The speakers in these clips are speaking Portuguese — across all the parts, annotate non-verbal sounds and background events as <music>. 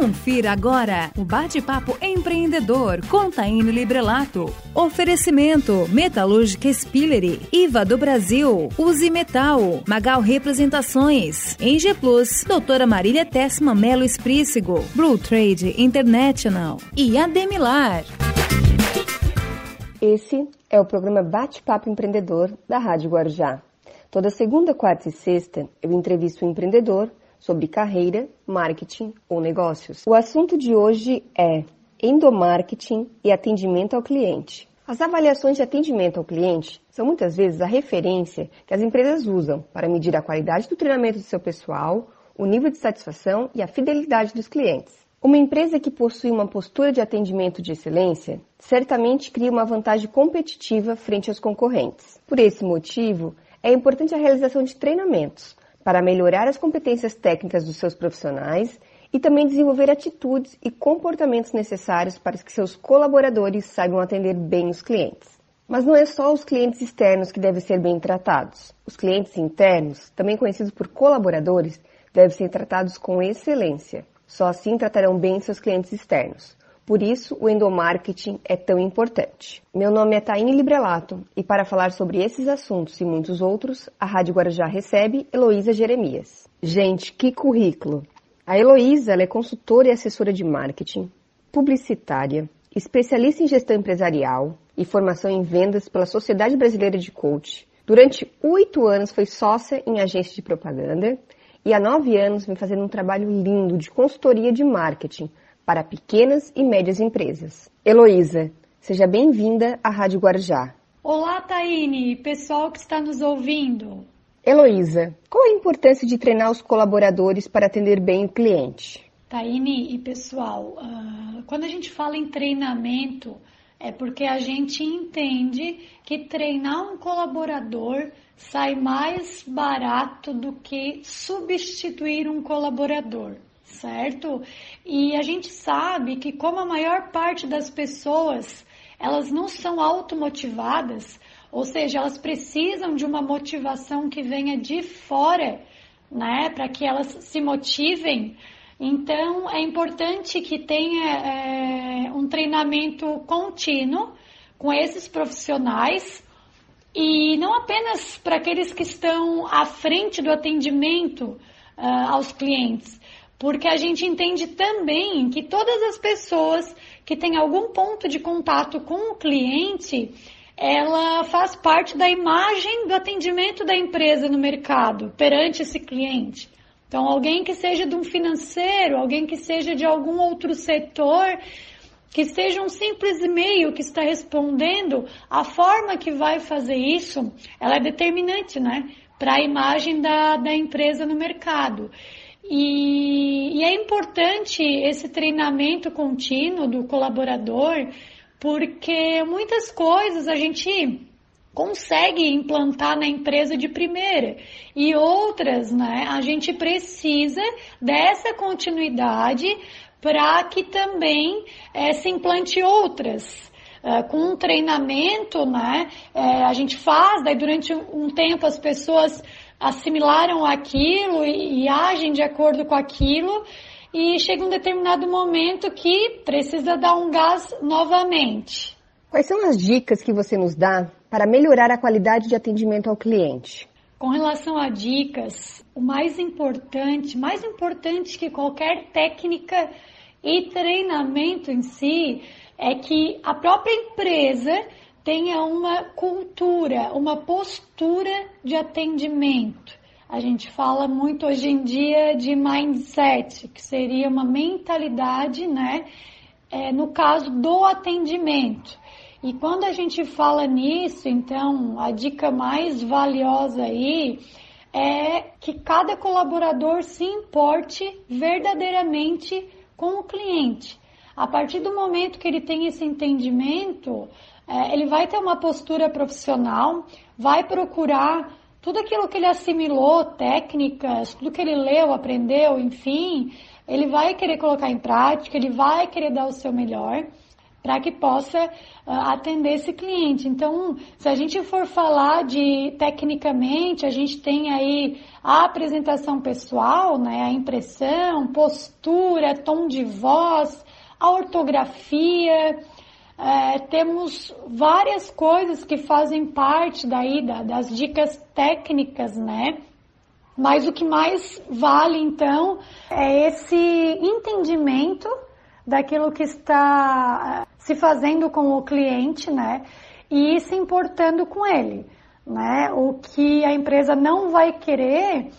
Confira agora o bate-papo empreendedor com Librelato. Oferecimento Metalúrgica Spillery, IVA do Brasil, Use Metal, Magal Representações, Eng Plus, Doutora Marília Tessma Melo Esprícigo, Blue Trade International e Ademilar. Esse é o programa Bate-Papo Empreendedor da Rádio Guarujá. Toda segunda, quarta e sexta eu entrevisto um empreendedor sobre carreira, marketing ou negócios. O assunto de hoje é endomarketing e atendimento ao cliente. As avaliações de atendimento ao cliente são muitas vezes a referência que as empresas usam para medir a qualidade do treinamento do seu pessoal, o nível de satisfação e a fidelidade dos clientes. Uma empresa que possui uma postura de atendimento de excelência certamente cria uma vantagem competitiva frente aos concorrentes. Por esse motivo, é importante a realização de treinamentos para melhorar as competências técnicas dos seus profissionais e também desenvolver atitudes e comportamentos necessários para que seus colaboradores saibam atender bem os clientes. Mas não é só os clientes externos que devem ser bem tratados. Os clientes internos, também conhecidos por colaboradores, devem ser tratados com excelência. Só assim tratarão bem seus clientes externos. Por isso, o endomarketing é tão importante. Meu nome é Taine Librelato e para falar sobre esses assuntos e muitos outros, a Rádio Guarujá recebe Heloísa Jeremias. Gente, que currículo! A Heloísa é consultora e assessora de marketing, publicitária, especialista em gestão empresarial e formação em vendas pela Sociedade Brasileira de Coach. Durante oito anos foi sócia em agência de propaganda e há nove anos vem fazendo um trabalho lindo de consultoria de marketing para pequenas e médias empresas. Heloísa, seja bem-vinda à Rádio Guarujá. Olá, Taine, pessoal que está nos ouvindo. Heloísa, qual a importância de treinar os colaboradores para atender bem o cliente? Taine e pessoal, uh, quando a gente fala em treinamento, é porque a gente entende que treinar um colaborador sai mais barato do que substituir um colaborador certo? E a gente sabe que como a maior parte das pessoas, elas não são automotivadas, ou seja, elas precisam de uma motivação que venha de fora, né, para que elas se motivem. Então, é importante que tenha é, um treinamento contínuo com esses profissionais e não apenas para aqueles que estão à frente do atendimento uh, aos clientes, porque a gente entende também que todas as pessoas que têm algum ponto de contato com o cliente, ela faz parte da imagem do atendimento da empresa no mercado perante esse cliente. Então, alguém que seja de um financeiro, alguém que seja de algum outro setor, que seja um simples e-mail que está respondendo, a forma que vai fazer isso, ela é determinante, né? Para a imagem da, da empresa no mercado. E, e é importante esse treinamento contínuo do colaborador, porque muitas coisas a gente consegue implantar na empresa de primeira e outras, né, a gente precisa dessa continuidade para que também é, se implante outras. É, com um treinamento, né, é, a gente faz, daí durante um tempo as pessoas assimilaram aquilo e, e agem de acordo com aquilo e chega um determinado momento que precisa dar um gás novamente. Quais são as dicas que você nos dá para melhorar a qualidade de atendimento ao cliente? Com relação a dicas, o mais importante, mais importante que qualquer técnica e treinamento em si, é que a própria empresa tenha uma cultura, uma postura de atendimento. A gente fala muito hoje em dia de mindset, que seria uma mentalidade, né? É, no caso do atendimento. E quando a gente fala nisso, então a dica mais valiosa aí é que cada colaborador se importe verdadeiramente com o cliente. A partir do momento que ele tem esse entendimento, é, ele vai ter uma postura profissional, vai procurar tudo aquilo que ele assimilou, técnicas, tudo que ele leu, aprendeu, enfim, ele vai querer colocar em prática, ele vai querer dar o seu melhor, para que possa uh, atender esse cliente. Então, se a gente for falar de tecnicamente, a gente tem aí a apresentação pessoal, né, a impressão, postura, tom de voz, a ortografia, é, temos várias coisas que fazem parte daí da, das dicas técnicas, né? Mas o que mais vale então é esse entendimento daquilo que está é, se fazendo com o cliente, né? E se importando com ele, né? O que a empresa não vai querer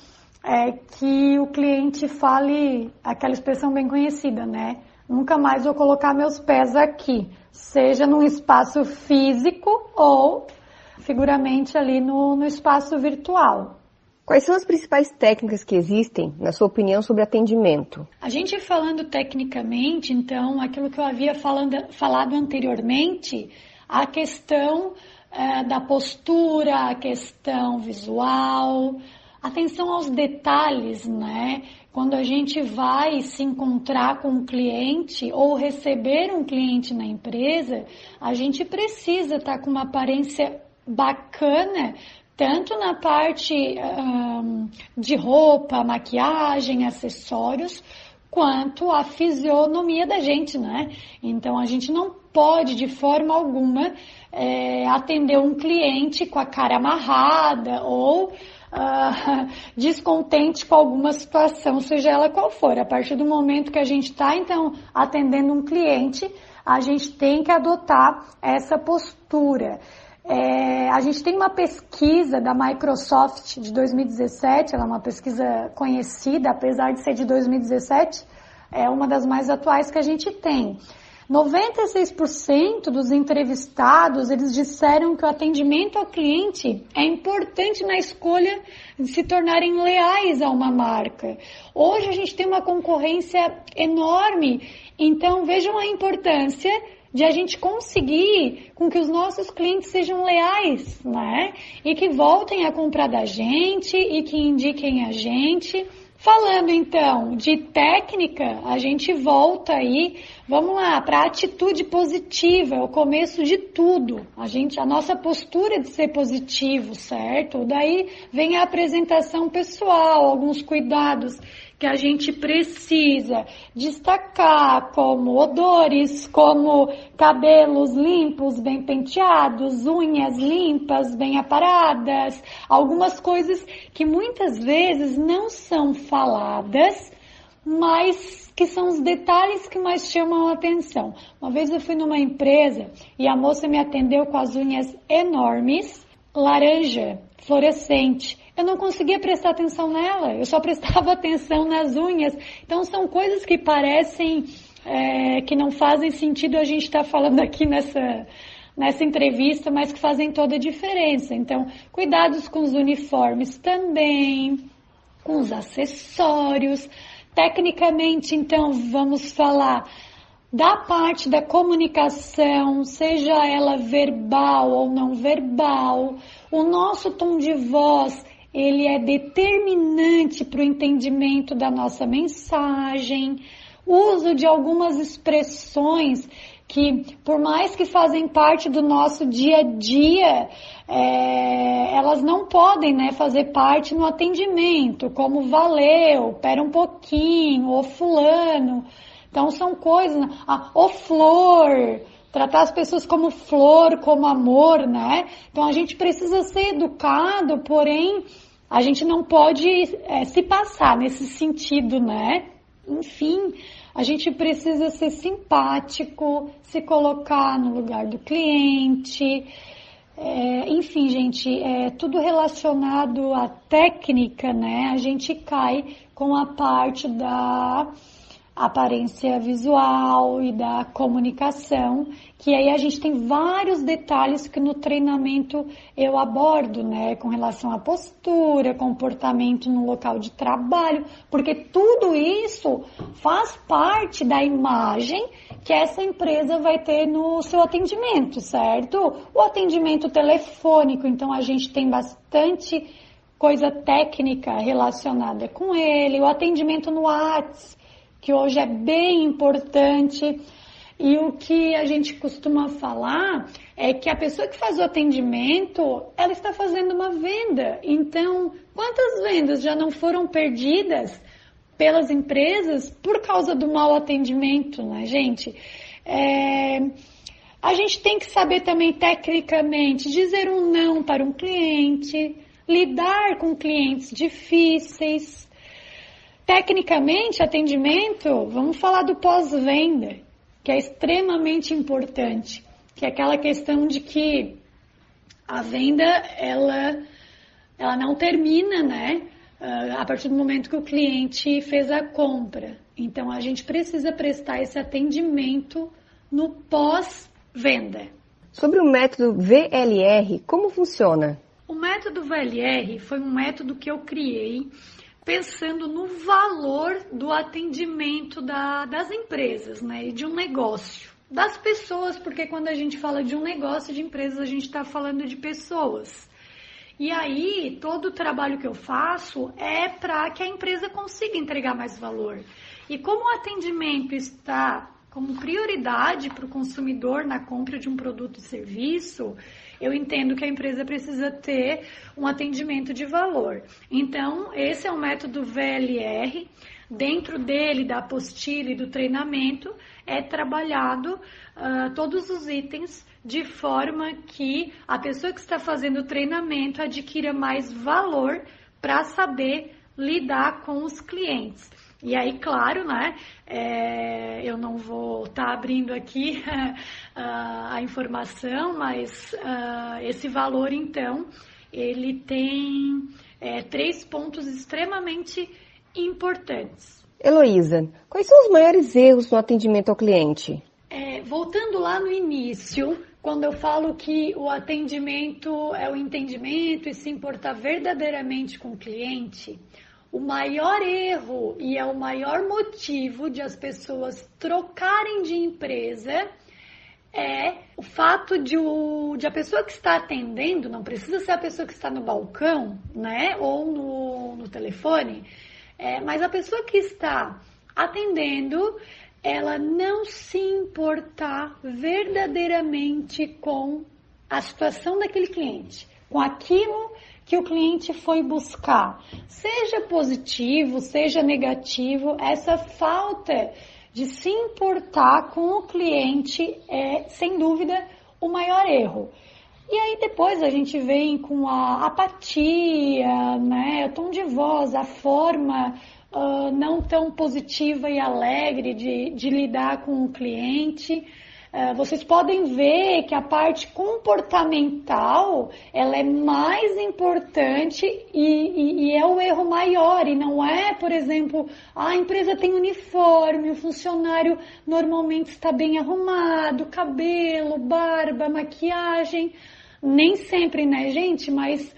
é que o cliente fale aquela expressão bem conhecida, né? Nunca mais vou colocar meus pés aqui, seja num espaço físico ou figuramente ali no, no espaço virtual. Quais são as principais técnicas que existem, na sua opinião, sobre atendimento? A gente falando tecnicamente, então, aquilo que eu havia falando, falado anteriormente, a questão é, da postura, a questão visual, atenção aos detalhes, né? Quando a gente vai se encontrar com um cliente ou receber um cliente na empresa, a gente precisa estar tá com uma aparência bacana, tanto na parte um, de roupa, maquiagem, acessórios, quanto a fisionomia da gente, né? Então a gente não pode de forma alguma é, atender um cliente com a cara amarrada ou <laughs> descontente com alguma situação, seja ela qual for. A partir do momento que a gente está, então, atendendo um cliente, a gente tem que adotar essa postura. É, a gente tem uma pesquisa da Microsoft de 2017, ela é uma pesquisa conhecida, apesar de ser de 2017, é uma das mais atuais que a gente tem. 96% dos entrevistados, eles disseram que o atendimento ao cliente é importante na escolha de se tornarem leais a uma marca. Hoje a gente tem uma concorrência enorme, então vejam a importância de a gente conseguir com que os nossos clientes sejam leais, né? E que voltem a comprar da gente e que indiquem a gente. Falando então de técnica, a gente volta aí, vamos lá, para a atitude positiva, é o começo de tudo. A gente, a nossa postura de ser positivo, certo? Daí vem a apresentação pessoal, alguns cuidados que a gente precisa destacar, como odores, como cabelos limpos, bem penteados, unhas limpas, bem aparadas, algumas coisas que muitas vezes não são faladas, mas que são os detalhes que mais chamam a atenção. Uma vez eu fui numa empresa e a moça me atendeu com as unhas enormes, laranja, fluorescente eu não conseguia prestar atenção nela, eu só prestava <laughs> atenção nas unhas. Então são coisas que parecem é, que não fazem sentido a gente estar tá falando <laughs> aqui nessa, nessa entrevista, mas que fazem toda a diferença. Então, cuidados com os uniformes também, com os acessórios. Tecnicamente, então, vamos falar da parte da comunicação, seja ela verbal ou não verbal, o nosso tom de voz ele é determinante para o entendimento da nossa mensagem, uso de algumas expressões que, por mais que fazem parte do nosso dia a dia, é, elas não podem né, fazer parte no atendimento, como valeu, pera um pouquinho, ou fulano. Então são coisas, ah, flor, tratar as pessoas como flor, como amor, né? Então a gente precisa ser educado, porém a gente não pode é, se passar nesse sentido, né? Enfim, a gente precisa ser simpático, se colocar no lugar do cliente. É, enfim, gente, é tudo relacionado à técnica, né? A gente cai com a parte da aparência visual e da comunicação, que aí a gente tem vários detalhes que no treinamento eu abordo, né, com relação à postura, comportamento no local de trabalho, porque tudo isso faz parte da imagem que essa empresa vai ter no seu atendimento, certo? O atendimento telefônico, então a gente tem bastante coisa técnica relacionada com ele, o atendimento no WhatsApp, que hoje é bem importante. E o que a gente costuma falar é que a pessoa que faz o atendimento, ela está fazendo uma venda. Então, quantas vendas já não foram perdidas pelas empresas por causa do mau atendimento, né, gente? É, a gente tem que saber também tecnicamente dizer um não para um cliente, lidar com clientes difíceis. Tecnicamente, atendimento, vamos falar do pós-venda, que é extremamente importante, que é aquela questão de que a venda ela ela não termina, né? Ah, a partir do momento que o cliente fez a compra. Então a gente precisa prestar esse atendimento no pós-venda. Sobre o método VLR, como funciona? O método VLR foi um método que eu criei pensando no valor do atendimento da, das empresas, né, e de um negócio, das pessoas, porque quando a gente fala de um negócio de empresas, a gente está falando de pessoas. E aí, todo o trabalho que eu faço é para que a empresa consiga entregar mais valor. E como o atendimento está como prioridade para o consumidor na compra de um produto e serviço, eu entendo que a empresa precisa ter um atendimento de valor. Então, esse é o método VLR. Dentro dele, da apostila e do treinamento, é trabalhado uh, todos os itens de forma que a pessoa que está fazendo o treinamento adquira mais valor para saber lidar com os clientes. E aí, claro, né, é, eu não vou estar tá abrindo aqui <laughs> a, informação, mas uh, esse valor, então, ele tem é, três pontos extremamente importantes. Heloísa, quais são os maiores erros no atendimento ao cliente? É, voltando lá no início, quando eu falo que o atendimento é o entendimento e se importar verdadeiramente com o cliente, o maior erro e é o maior motivo de as pessoas trocarem de empresa é o fato de, o, de a pessoa que está atendendo, não precisa ser a pessoa que está no balcão, né, ou no, no telefone, é, mas a pessoa que está atendendo, ela não se importar verdadeiramente com a situação daquele cliente, com aquilo que o cliente foi buscar. Seja positivo, seja negativo, essa falta de se importar com o cliente é, sem dúvida, o maior erro. E aí depois a gente vem com a apatia, né, o tom de voz, a forma uh, não tão positiva e alegre de, de lidar com o cliente. É, vocês podem ver que a parte comportamental ela é mais importante e, e, e, é o erro maior e não é, por exemplo, a empresa tem uniforme, o funcionário normalmente está bem arrumado, cabelo, barba, maquiagem, nem sempre, né, gente? Mas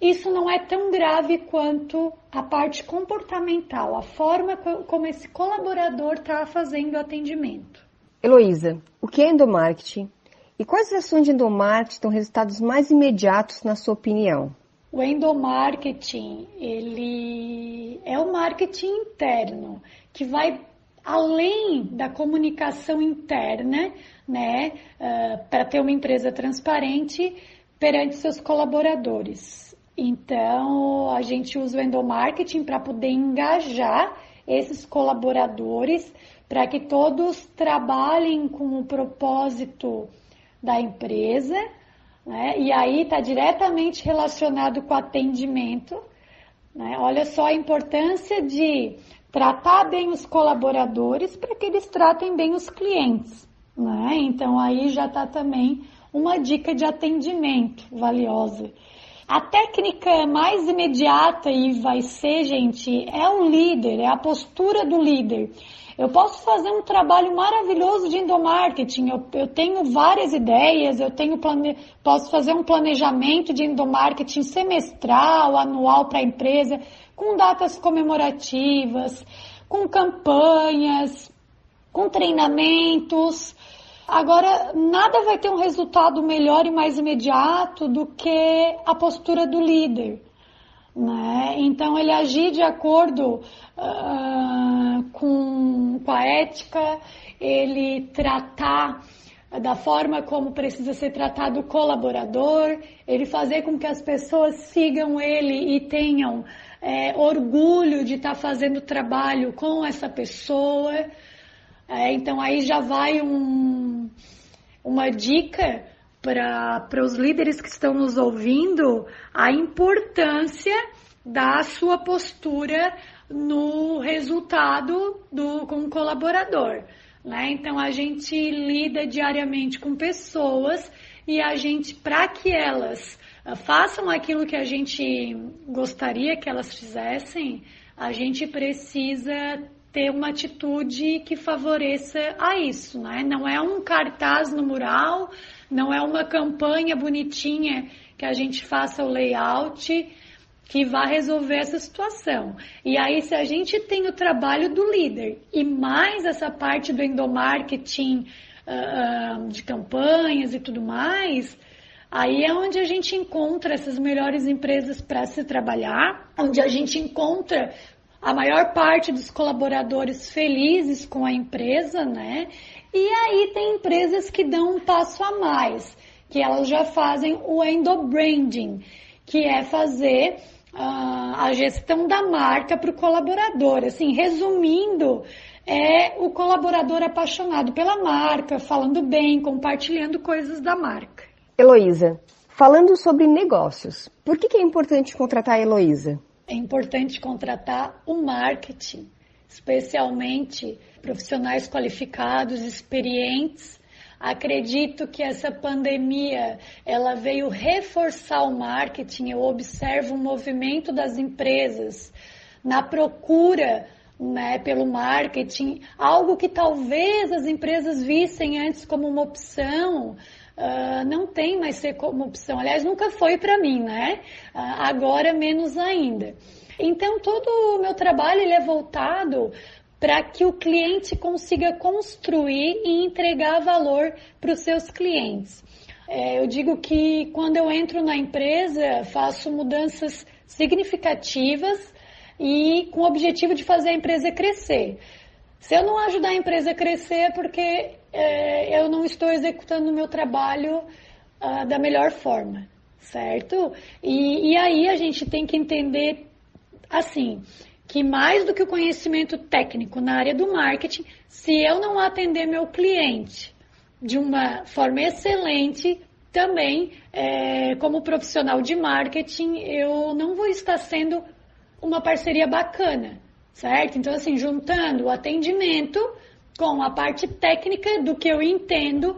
isso não é tão grave quanto a parte comportamental, a forma como esse colaborador está fazendo o atendimento. Heloísa, o que é endomarketing e quais ações de endomarketing dão resultados mais imediatos na sua opinião? O endomarketing, ele é o marketing interno, que vai além da comunicação interna, né, uh, para ter uma empresa transparente perante seus colaboradores. Então, a gente usa o endomarketing para poder engajar esses colaboradores para que todos trabalhem com o propósito da empresa, né? e aí está diretamente relacionado com atendimento. Né? Olha só a importância de tratar bem os colaboradores para que eles tratem bem os clientes. Né? Então aí já está também uma dica de atendimento valiosa. A técnica mais imediata e vai ser, gente, é o líder, é a postura do líder. Eu posso fazer um trabalho maravilhoso de endomarketing. Eu, eu tenho várias ideias, eu tenho plane... posso fazer um planejamento de endomarketing semestral, anual para a empresa, com datas comemorativas, com campanhas, com treinamentos. Agora, nada vai ter um resultado melhor e mais imediato do que a postura do líder. Né? Então, ele agir de acordo uh, com, com a ética, ele tratar da forma como precisa ser tratado o colaborador, ele fazer com que as pessoas sigam ele e tenham é, orgulho de estar tá fazendo trabalho com essa pessoa. É, então aí já vai um, uma dica para os líderes que estão nos ouvindo a importância da sua postura no resultado do, com o colaborador. Né? Então a gente lida diariamente com pessoas e a gente, para que elas ah, façam aquilo que a gente gostaria que elas fizessem, a gente precisa ter uma atitude que favoreça a isso, né? Não é um cartaz no mural, não é uma campanha bonitinha que a gente faça o layout que vai resolver essa situação. E aí, se a gente tem o trabalho do líder e mais essa parte do endomarketing, uh, de campanhas e tudo mais, aí é onde a gente encontra essas melhores empresas para se trabalhar, onde a gente encontra a maior parte dos colaboradores felizes com a empresa, né? E aí tem empresas que dão um passo a mais, que elas já fazem o endobranding, que é fazer a gestão da marca para o colaborador. Assim, resumindo, é o colaborador apaixonado pela marca, falando bem, compartilhando coisas da marca. Heloísa, falando sobre negócios, por que, que é importante contratar a Heloísa? É importante contratar o marketing, especialmente profissionais qualificados, experientes Acredito que essa pandemia ela veio reforçar o marketing. Eu observo o movimento das empresas na procura né, pelo marketing, algo que talvez as empresas vissem antes como uma opção, uh, não tem mais ser como opção. Aliás, nunca foi para mim, né? Uh, agora menos ainda. Então, todo o meu trabalho ele é voltado para que o cliente consiga construir e entregar valor para os seus clientes. É, eu digo que quando eu entro na empresa, faço mudanças significativas e com o objetivo de fazer a empresa crescer. Se eu não ajudar a empresa a crescer, é porque é, eu não estou executando o meu trabalho ah, da melhor forma, certo? E, e aí a gente tem que entender assim que mais do que o conhecimento técnico na área do marketing, se eu não atender meu cliente de uma forma excelente, também é, como profissional de marketing, eu não vou estar sendo uma parceria bacana, certo? Então, assim, juntando o atendimento com a parte técnica do que eu entendo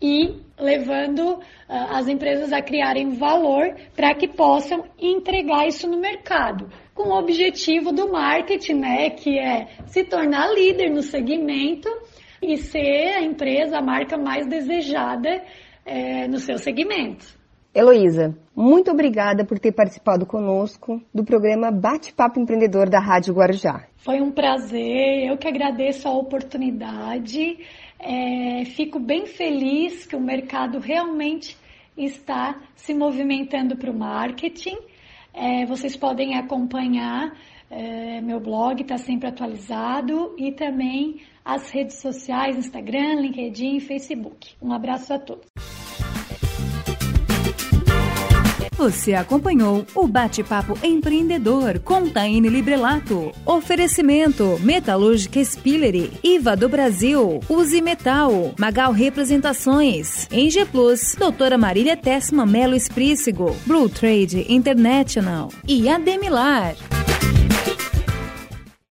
e levando uh, as empresas a criarem valor para que possam entregar isso no mercado, com o objetivo do marketing, né, que é se tornar líder no segmento e ser a empresa, a marca mais desejada é, no seu segmento. Heloísa, muito obrigada por ter participado conosco do programa Bate-Papo Empreendedor da Rádio Guarujá. Foi um prazer, eu que agradeço a oportunidade. É, fico bem feliz que o mercado realmente está se movimentando para o marketing. É, vocês podem acompanhar é, meu blog, está sempre atualizado, e também as redes sociais, Instagram, LinkedIn Facebook. Um abraço a todos. Você acompanhou o Bate-Papo Empreendedor com Taine Librelato. Oferecimento Metalúrgica Spillery, IVA do Brasil, Use Metal, Magal Representações, Eng Plus, Doutora Marília Tessma Melo Esprícigo, Blue Trade International e Ademilar.